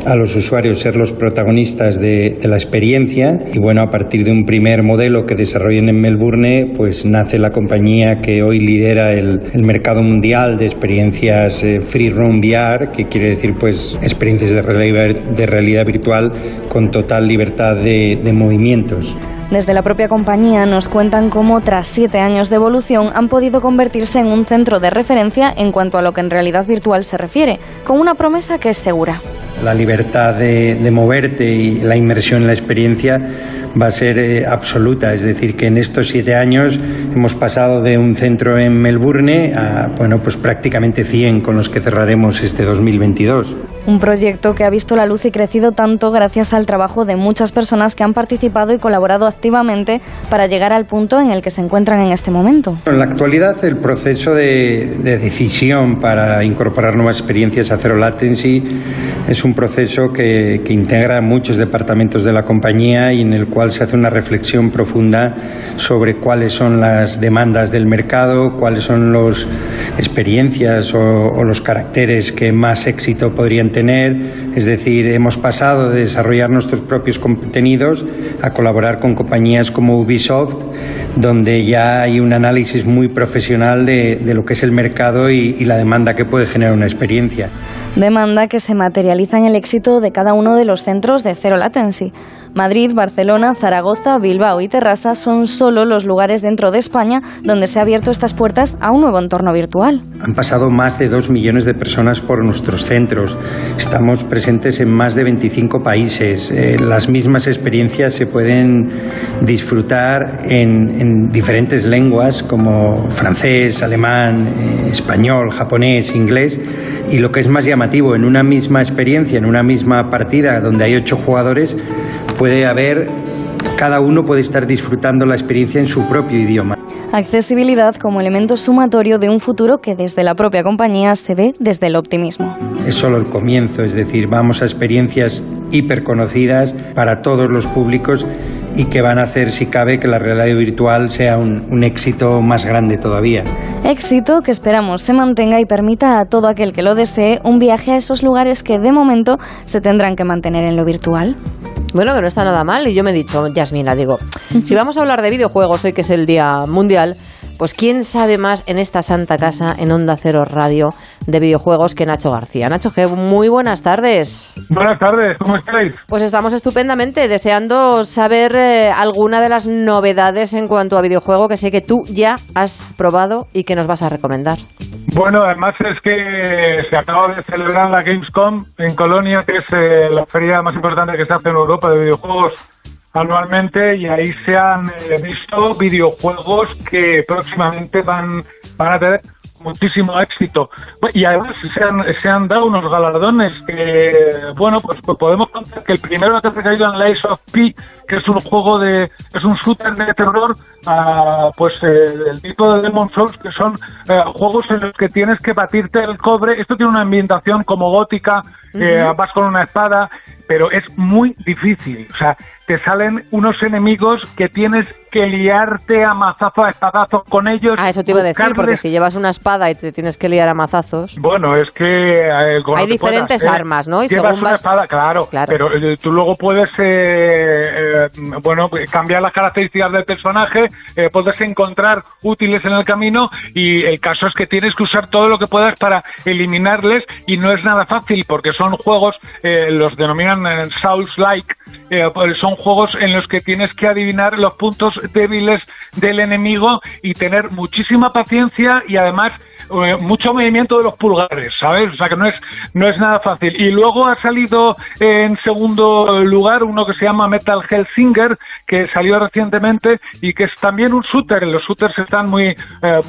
a los usuarios ser los protagonistas de, de la experiencia y bueno, a partir de un primer modelo que desarrollen en Melbourne, pues nace la compañía que hoy lidera el, el mercado mundial de experiencias eh, Free Roam VR, que quiere decir pues experiencias de realidad, virtual con total libertad de movimientos. Desde la propia compañía nos cuentan cómo tras siete años de evolución han podido convertirse en un centro de referencia en cuanto a lo que en realidad virtual se refiere, con una promesa que es segura. La libertad de, de moverte y la inmersión en la experiencia va a ser eh, absoluta. Es decir, que en estos siete años hemos pasado de un centro en Melbourne a, bueno, pues prácticamente 100 con los que cerraremos este 2022. Un proyecto que ha visto la luz y crecido tanto gracias al trabajo de muchas personas que han participado y colaborado activamente para llegar al punto en el que se encuentran en este momento. En la actualidad, el proceso de, de decisión para incorporar nuevas experiencias a Zero Latency es un proceso que, integra muchos departamentos de la compañía y en el cual se hace una reflexión profunda sobre cuáles son las demandas del mercado, cuáles son las experiencias o, los caracteres que más éxito podrían tener. Es decir, hemos pasado de desarrollar nuestros propios contenidos a colaborar con compañías como Ubisoft, donde ya hay un análisis muy profesional de, lo que es el mercado y la demanda que puede generar una experiencia. Demanda que se materializa en el éxito de cada uno de los centros de Zero Latency. Madrid, Barcelona, Zaragoza, Bilbao y Terrassa son solo los lugares dentro de España donde se ha abierto estas puertas a un nuevo entorno virtual. Han pasado más de dos millones de personas por nuestros centros. Estamos presentes en más de 25 países. Eh, las mismas experiencias se pueden disfrutar en, en diferentes lenguas como francés, alemán, eh, español, japonés, inglés. Y lo que es más llamativo, en una misma experiencia, en una misma partida donde hay ocho jugadores, puede haber, cada uno puede estar disfrutando la experiencia en su propio idioma. Accesibilidad como elemento sumatorio de un futuro que desde la propia compañía se ve desde el optimismo. Es solo el comienzo, es decir, vamos a experiencias hiperconocidas para todos los públicos y que van a hacer, si cabe, que la realidad virtual sea un, un éxito más grande todavía. Éxito que esperamos se mantenga y permita a todo aquel que lo desee un viaje a esos lugares que de momento se tendrán que mantener en lo virtual. Bueno, que no está nada mal. Y yo me he dicho, Yasmina, digo, si vamos a hablar de videojuegos hoy que es el Día Mundial, pues quién sabe más en esta santa casa, en Onda Cero Radio, de videojuegos que Nacho García. Nacho G, muy buenas tardes. Buenas tardes, ¿cómo estáis? Pues estamos estupendamente, deseando saber eh, alguna de las novedades en cuanto a videojuego que sé que tú ya has probado y que nos vas a recomendar. Bueno, además es que se acaba de celebrar la Gamescom en Colonia, que es eh, la feria más importante que se hace en Europa de videojuegos anualmente y ahí se han eh, visto videojuegos que próximamente van, van a tener muchísimo éxito. Y además se han, se han dado unos galardones que, bueno, pues, pues podemos contar que el primero que ha caído en Lies of P, que es un juego de, es un shooter de terror, ah, pues eh, el tipo de Demon Souls, que son eh, juegos en los que tienes que batirte el cobre. Esto tiene una ambientación como gótica, eh, vas con una espada, pero es muy difícil. O sea, te salen unos enemigos que tienes que liarte a mazazo, a espadazo con ellos. Ah, eso te iba a decir, porque si llevas una espada y te tienes que liar a mazazos. Bueno, es que... eh, Hay diferentes puedas, armas, ¿no? Y Llevas según una vas- espada, claro, pero eh, tú luego puedes, eh, eh, bueno, cambiar las características del personaje, eh, puedes encontrar útiles en el camino y el caso es que tienes que usar todo lo que puedas para eliminarles y no es nada fácil porque son juegos, eh, los denominan eh, Souls-like, eh, pues son juegos en los que tienes que adivinar los puntos débiles del enemigo y tener muchísima paciencia y además mucho movimiento de los pulgares, ¿sabes? O sea que no es, no es nada fácil. Y luego ha salido eh, en segundo lugar uno que se llama Metal Hellsinger, que salió recientemente y que es también un shooter. Los shooters están muy, eh,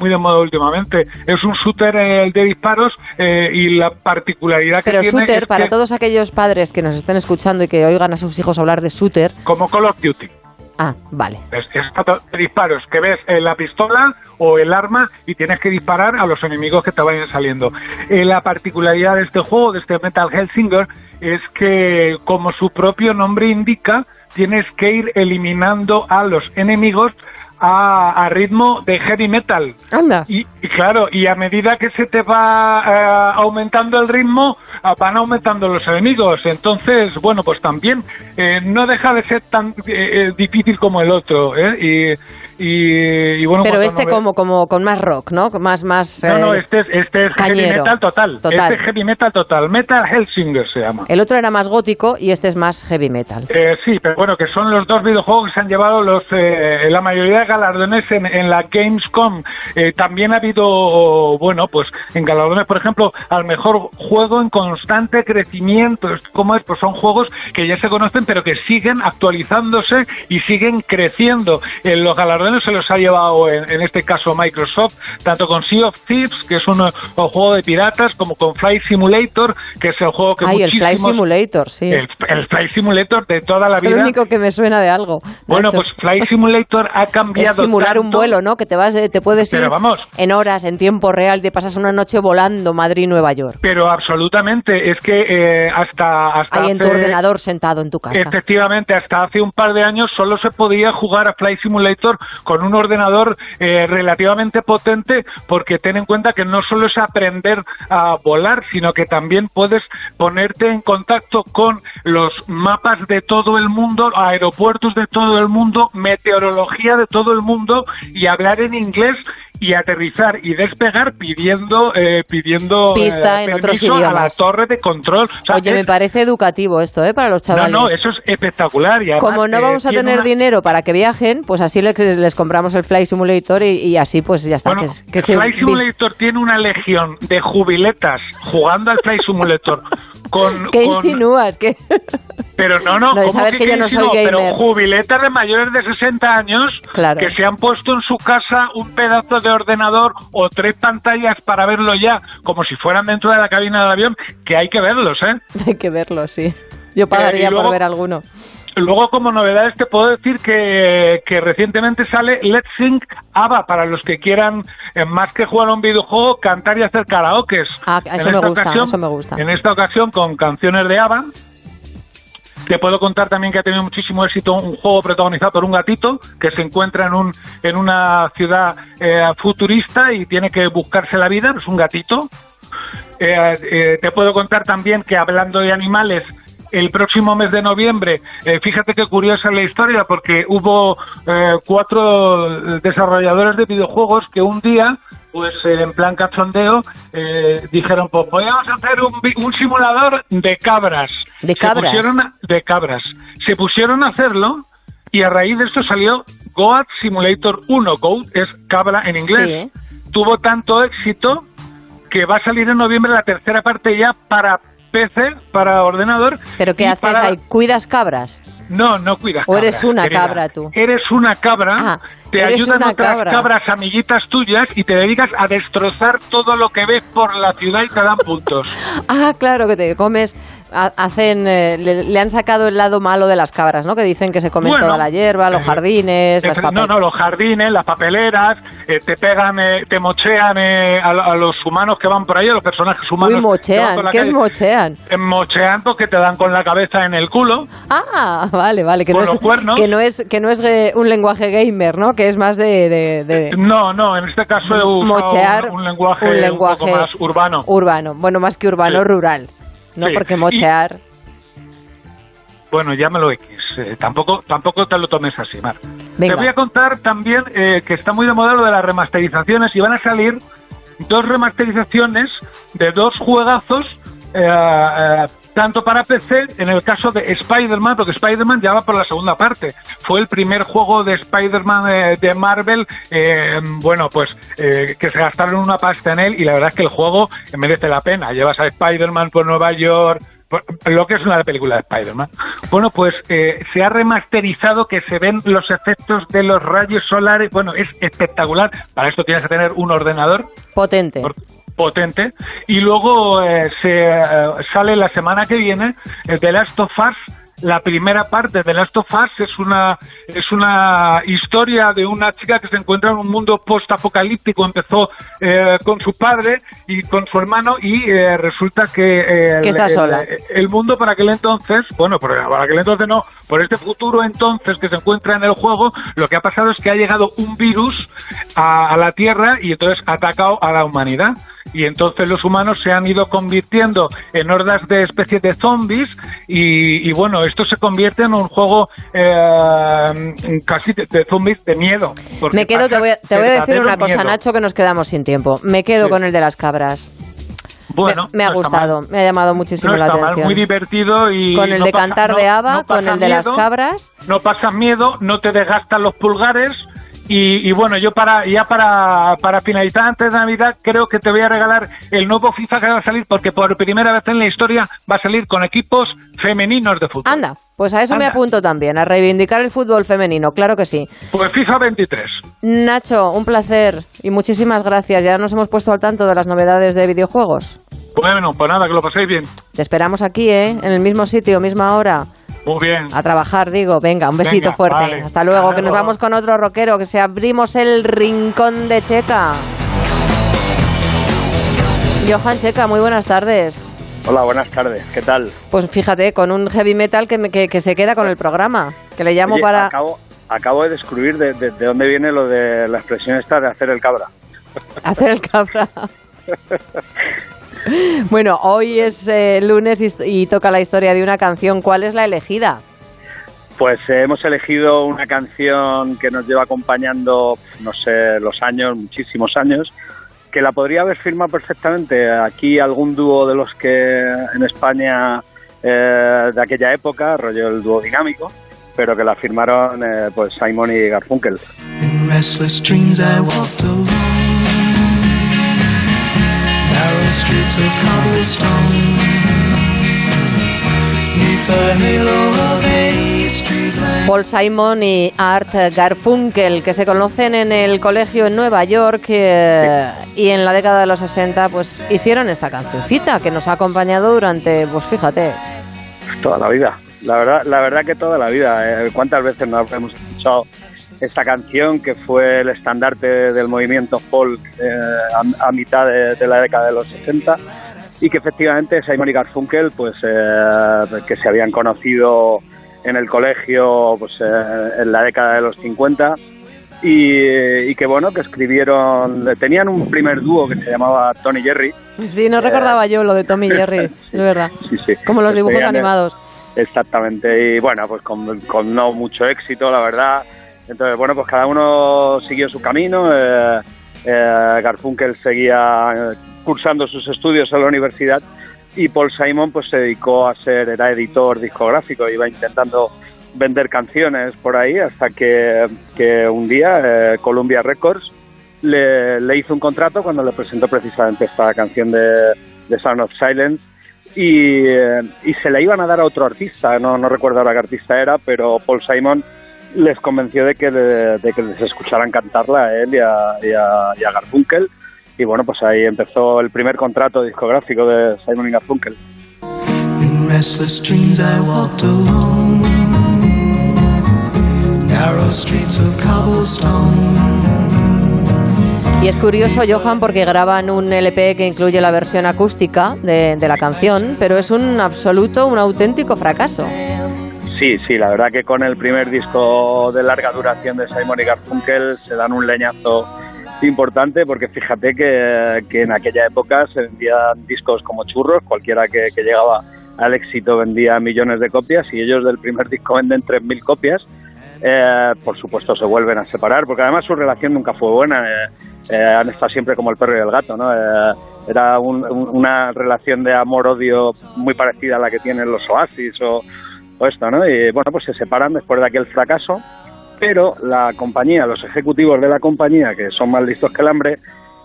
muy de moda últimamente. Es un shooter eh, de disparos eh, y la particularidad Pero que tiene shooter, es para que- todos aquellos padres que nos estén escuchando y que oigan a sus hijos hablar de shooter. Como Call of Duty. Ah, vale. Es, es disparos que ves en la pistola o el arma y tienes que disparar a los enemigos que te vayan saliendo. Eh, la particularidad de este juego, de este Metal Hellsinger, es que, como su propio nombre indica, tienes que ir eliminando a los enemigos a, a ritmo de heavy metal. Anda. Y, y claro, y a medida que se te va eh, aumentando el ritmo, ah, van aumentando los enemigos. Entonces, bueno, pues también eh, no deja de ser tan eh, eh, difícil como el otro. ¿eh? Y, y, y bueno, Pero este como, como con más rock, ¿no? Más, más. No, no, eh, este es, este es heavy metal total. Total. Este es heavy metal total. Metal Hellsinger se llama. El otro era más gótico y este es más heavy metal. Eh, sí, pero bueno, que son los dos videojuegos que se han llevado los eh, la mayoría de galardones en, en la Gamescom. Eh, también ha habido, bueno, pues en galardones, por ejemplo, al mejor juego en constante crecimiento. ¿Cómo es? Pues son juegos que ya se conocen, pero que siguen actualizándose y siguen creciendo. En los galardones se los ha llevado, en, en este caso, Microsoft, tanto con Sea of Thieves, que es un, un juego de piratas, como con Flight Simulator, que es el juego que Ay, el Flight muchísimos... Simulator, sí. El, el Flight Simulator de toda la Es el vida. único que me suena de algo. Bueno, Nacho. pues Flight Simulator ha cambiado. Es simular un tanto- vuelo, ¿no? Que te vas, eh, te puedes ir Pero vamos. en horas, en tiempo real, te pasas una noche volando Madrid-Nueva York. Pero absolutamente, es que eh, hasta, hasta Ahí en tu ordenador sentado en tu casa. Efectivamente, hasta hace un par de años solo se podía jugar a Flight Simulator con un ordenador eh, relativamente potente, porque ten en cuenta que no solo es aprender a volar, sino que también puedes ponerte en contacto con los mapas de todo el mundo, aeropuertos de todo el mundo, meteorología de todo el mundo y hablar en inglés y aterrizar y despegar pidiendo eh, pidiendo eh, Pista en otros permiso a la idiomas. torre de control. O sea, Oye, me parece educativo esto, ¿eh? Para los no, chavales. no, eso es espectacular. Y además, Como no eh, vamos a tener una- dinero para que viajen, pues así les, les compramos el Flight Simulator y, y así pues ya está. Bueno, que, que se vis- Simulator tiene una legión de jubiletas jugando al Flight Simulator con, ¿Qué con- insinúas? ¿Qué? pero no, no, No, ¿cómo sabes que yo qué no soy gamer. pero jubiletas de mayores de 60 años Claro. que se han puesto en su casa un pedazo de ordenador o tres pantallas para verlo ya, como si fueran dentro de la cabina del avión, que hay que verlos, ¿eh? Hay que verlo, sí. Yo pagaría y luego- por ver alguno. Luego, como novedades, te puedo decir que, que recientemente sale Let's Sing ABBA, para los que quieran, eh, más que jugar a un videojuego, cantar y hacer karaokes. Ah, eso En me esta gusta, ocasión- eso me gusta. En esta ocasión, con canciones de ABBA. Te puedo contar también que ha tenido muchísimo éxito un juego protagonizado por un gatito que se encuentra en, un, en una ciudad eh, futurista y tiene que buscarse la vida, es un gatito. Eh, eh, te puedo contar también que hablando de animales, el próximo mes de noviembre, eh, fíjate qué curiosa la historia, porque hubo eh, cuatro desarrolladores de videojuegos que un día, pues eh, en plan cachondeo, eh, dijeron, pues podemos hacer un, un simulador de cabras. ¿De Se cabras? pusieron a- de cabras. Se pusieron a hacerlo y a raíz de esto salió Goat Simulator 1. Goat es cabra en inglés. Tuvo tanto éxito que va a salir en noviembre la tercera parte ya para PC, para ordenador. ¿Pero qué haces para- ahí? ¿Cuidas cabras? No, no cuidas ¿O eres cabras, una querida. cabra tú? Eres una cabra, Ah, te ayudan otras cabra. cabras amiguitas tuyas y te dedicas a destrozar todo lo que ves por la ciudad y te dan puntos. Ah, claro, que te comes. Ha- Hacen, eh, le, le han sacado el lado malo de las cabras, ¿no? Que dicen que se comen Bueno, toda la hierba, los eh, jardines, las Efe- papel- No, no, los jardines, las papeleras, eh, te pegan, eh, te mochean eh, a, a los humanos que van por ahí, a los personajes humanos. Uy, mochean. ¿Qué es calle. mochean? Eh, Mochean porque te dan con la cabeza en el culo. Ah, vale, vale. Que no, es, que no es que no es eh, un lenguaje gamer, ¿no? Que es más de... de- de- No, no, en este caso he usado Mochear, un, un lenguaje un poco más urbano. Urbano. Bueno, más que urbano, Sí. rural. No, Sí. porque Y- mochear... Bueno, llámalo X. eh, tampoco, tampoco te lo tomes así, Mar. Venga. Te voy a contar también eh, que está muy de moda lo de las remasterizaciones y van a salir dos remasterizaciones de dos juegazos, eh, eh, tanto para PC, en el caso de Spider-Man, porque Spider-Man ya va por la segunda parte. Fue el primer juego de Spider-Man eh, de Marvel, eh, bueno, pues eh, que se gastaron una pasta en él y la verdad es que el juego merece la pena. Llevas a Spider-Man por Nueva York, lo que es una película de Spider-Man. Bueno, pues eh, se ha remasterizado que se ven los efectos de los rayos solares. Bueno, es espectacular. Para esto tienes que tener un ordenador Potente. Potente. Y luego eh, se eh, sale la semana que viene el The Last of Us. La primera parte de Last of Us es una, es una historia de una chica que se encuentra en un mundo post-apocalíptico. Empezó eh, con su padre y con su hermano y eh, resulta que... eh, Que está el, sola. el- el mundo para aquel entonces, bueno, por- para aquel entonces no, por este futuro entonces que se encuentra en el juego, lo que ha pasado es que ha llegado un virus a, a la Tierra y entonces ha atacado a la humanidad. Y entonces los humanos se han ido convirtiendo en hordas de especies de zombies y, y bueno, esto se convierte en un juego eh, casi de, de zombies de miedo. Me quedo, te voy a, te voy a decir una cosa, miedo. Nacho, que nos quedamos sin tiempo. Me quedo Sí. con el de las cabras. Bueno, me, me ha no gustado, me ha llamado muchísimo No la está mal, atención. muy divertido y con el no de pasa- cantar de Ava, con el de las cabras. No pasas miedo, no te desgastan los pulgares y, y bueno, yo para ya para, para finalizar antes de Navidad creo que te voy a regalar el nuevo FIFA que va a salir porque por primera vez en la historia va a salir con equipos femeninos de fútbol. Anda, pues a eso me apunto también, a reivindicar el fútbol femenino, claro que sí. Pues FIFA 23. Nacho, un placer y muchísimas gracias. Ya nos hemos puesto al tanto de las novedades de videojuegos. Bueno, pues nada, que lo paséis bien. Te esperamos aquí, ¿eh? En el mismo sitio, misma hora. Muy bien. A trabajar, digo. Venga, un besito Venga, fuerte. vale. Hasta luego, Hasta que nos vamos con otro rockero, que se abrimos el rincón de Checa. Johan Checa, muy buenas tardes. Hola, buenas tardes. ¿Qué tal? Pues fíjate, con un heavy metal que, me- que, que se queda con el programa, que le llamo Oye, para... Acabo, acabo de descubrir de, de- de dónde viene lo de la expresión esta de hacer el cabra. hacer el cabra. bueno, hoy es eh, lunes y, y toca la historia de una canción. ¿Cuál es la elegida? Pues eh, hemos elegido una canción que nos lleva acompañando, no sé, los años, muchísimos años, que la podría haber firmado perfectamente aquí algún dúo de los que en España eh, de aquella época, rollo el dúo dinámico, pero que la firmaron eh, pues Simon y Garfunkel. In Narrow streets of cobblestone Paul Simon y Art Garfunkel, que se conocen en el colegio en Nueva York eh, y en la década de los 60, pues hicieron esta cancioncita que nos ha acompañado durante, pues fíjate, Toda la vida. La verdad, la verdad que toda la vida. Eh, ¿Cuántas veces nos hemos escuchado esta canción que fue el estandarte del movimiento folk eh, a, a mitad de, de la década de los 60 y que efectivamente Simon y Garfunkel, pues eh, que se habían conocido en el colegio pues eh, en la década de los 50 y, y que bueno que escribieron tenían un primer dúo que se llamaba Tony Jerry sí, no recordaba yo lo de Tommy Jerry, es verdad, sí, sí. como los dibujos eh, animados. Exactamente, y bueno, pues con, con no mucho éxito, la verdad. Entonces, bueno, pues cada uno siguió su camino. eh, eh, Garfunkel seguía eh, cursando sus estudios en la universidad y Paul Simon pues se dedicó a ser, era editor discográfico, iba intentando vender canciones por ahí hasta que, que un día eh, Columbia Records le, hizo un contrato cuando le presentó precisamente esta canción de, Sound of Silence y, y se la iban a dar a otro artista, no, no recuerdo ahora qué artista era, pero Paul Simon les convenció de que, de, de que les escucharan cantarla a él y a, y a- y a Garfunkel. Y bueno, pues ahí empezó el primer contrato discográfico de Simon y Garfunkel. In restless dreams I walked alone. Narrow streets of cobblestone. Y es curioso, Johan, porque graban un LP que incluye la versión acústica de, de la canción, pero es un absoluto, un auténtico fracaso. Sí, sí, la verdad que con el primer disco de larga duración de Simon y Garfunkel se dan un leñazo importante porque fíjate que, que en aquella época se vendían discos como churros, cualquiera que, que llegaba al éxito vendía millones de copias y ellos del primer disco venden 3.000 copias. Eh, por supuesto se vuelven a separar porque además su relación nunca fue buena. eh, eh, han estado siempre como el perro y el gato, ¿no? Eh, era un- un- una relación de amor-odio muy parecida a la que tienen los Oasis o, o esto, ¿no? Y bueno, pues se separan después de aquel fracaso, pero la compañía, los ejecutivos de la compañía, que son más listos que el hambre,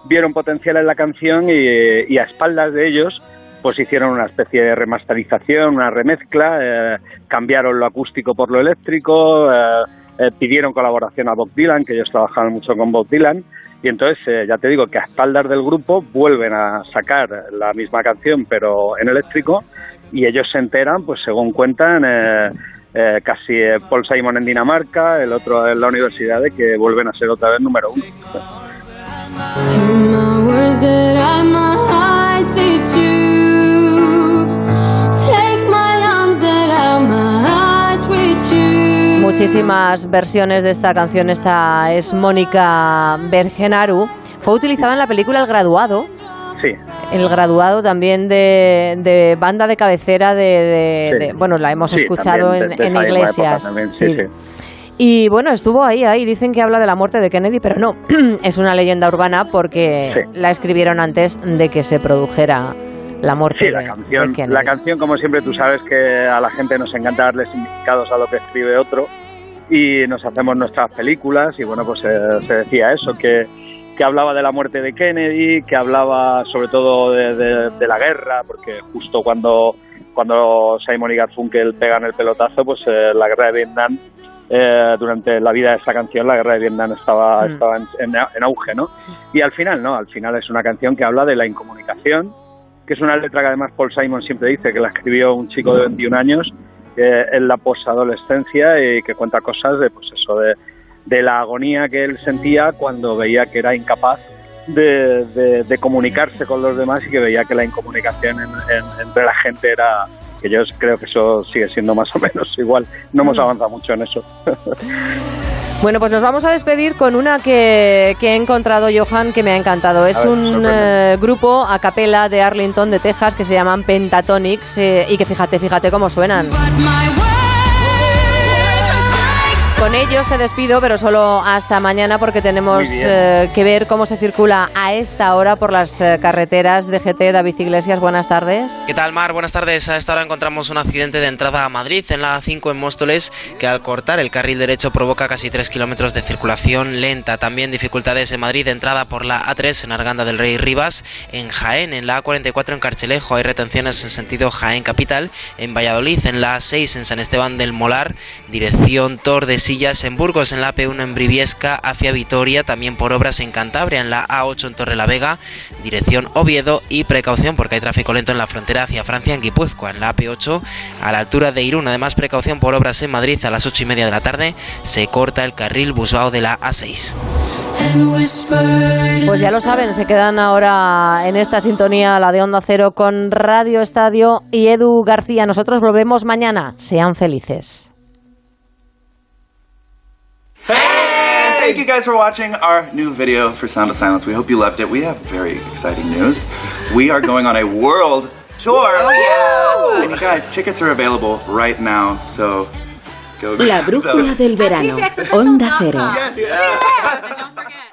vieron potencial en la canción y, y a espaldas de ellos pues hicieron una especie de remasterización, una remezcla, eh, cambiaron lo acústico por lo eléctrico, eh, eh, pidieron colaboración a Bob Dylan, que ellos trabajaban mucho con Bob Dylan, y entonces eh, ya te digo que a espaldas del grupo vuelven a sacar la misma canción pero en eléctrico y ellos se enteran, pues según cuentan, eh, eh, casi eh, Paul Simon en Dinamarca, el otro en la universidad, de que vuelven a ser otra vez número uno. Muchísimas versiones de esta canción. Esta es Mónica Bergenaru. Fue utilizada en la película El Graduado. Sí. El graduado también de, de banda de cabecera de, de- Sí. de- bueno, la hemos Sí, escuchado en, iglesias. época sí. Y bueno, estuvo ahí, ahí. Dicen que habla de la muerte de Kennedy, pero no, es una leyenda urbana porque la escribieron antes de que se produjera la muerte Sí, la de- canción, de la canción, como siempre, tú sabes que a la gente nos encanta darle significados a lo que escribe otro y nos hacemos nuestras películas y bueno, pues eh, se decía eso, que, que hablaba de la muerte de Kennedy, que hablaba sobre todo de, de- de la guerra, porque justo cuando, cuando Simon y Garfunkel pegan el pelotazo, pues eh, la guerra de Vietnam, eh, durante la vida de esa canción, la guerra de Vietnam estaba, Mm. estaba en, en- en auge, ¿no? Y al final, no, al final es una canción que habla de la incomunicación, que es una letra que además Paul Simon siempre dice que la escribió un chico de 21 años eh, en la posadolescencia y que cuenta cosas de pues eso de, de la agonía que él sentía cuando veía que era incapaz de, de- de comunicarse con los demás y que veía que la incomunicación en- en- entre la gente era que yo creo que eso sigue siendo más o menos igual no hemos Mm. avanzado mucho en eso Bueno, pues nos vamos a despedir con una que, que he encontrado, Johan, que me ha encantado. Es ver, un eh, grupo a capela de Arlington, de Texas, que se llaman Pentatonics eh, y que fíjate, fíjate cómo suenan. Con ellos te despido, pero solo hasta mañana porque tenemos eh, que ver cómo se circula a esta hora por las eh, carreteras de GT. David Iglesias, buenas tardes. ¿Qué tal, Mar? Buenas tardes. A esta hora encontramos un accidente de entrada a Madrid en la A5 en Móstoles que al cortar el carril derecho provoca casi 3 kilómetros de circulación lenta. También dificultades en Madrid de entrada por la A3 en Arganda del Rey Rivas. En Jaén, en la A44 en Carchelejo hay retenciones en sentido Jaén Capital. En Valladolid, en la A6 en San Esteban del Molar, dirección Tordesillas. En Burgos, en la AP1 en Briviesca hacia Vitoria. También por obras en Cantabria, en la A8 en Torrelavega, dirección Oviedo. Y precaución porque hay tráfico lento en la frontera hacia Francia, en Guipúzcoa, en la AP8 a la altura de Irún. Además, precaución por obras en Madrid a las 8 y media de la tarde. Se corta el carril Busbao de la A6. Pues ya lo saben, se quedan ahora en esta sintonía, la de Onda Cero, con Radio Estadio y Edu García. Nosotros volvemos mañana. Sean felices. Thank you guys for watching our new video for Sound of Silence. We hope you loved it. We have very exciting news. We are going on a world tour. Oh, yeah. And you guys, tickets are available right now, so go La brújula those. del verano. Onda Cero. Yes.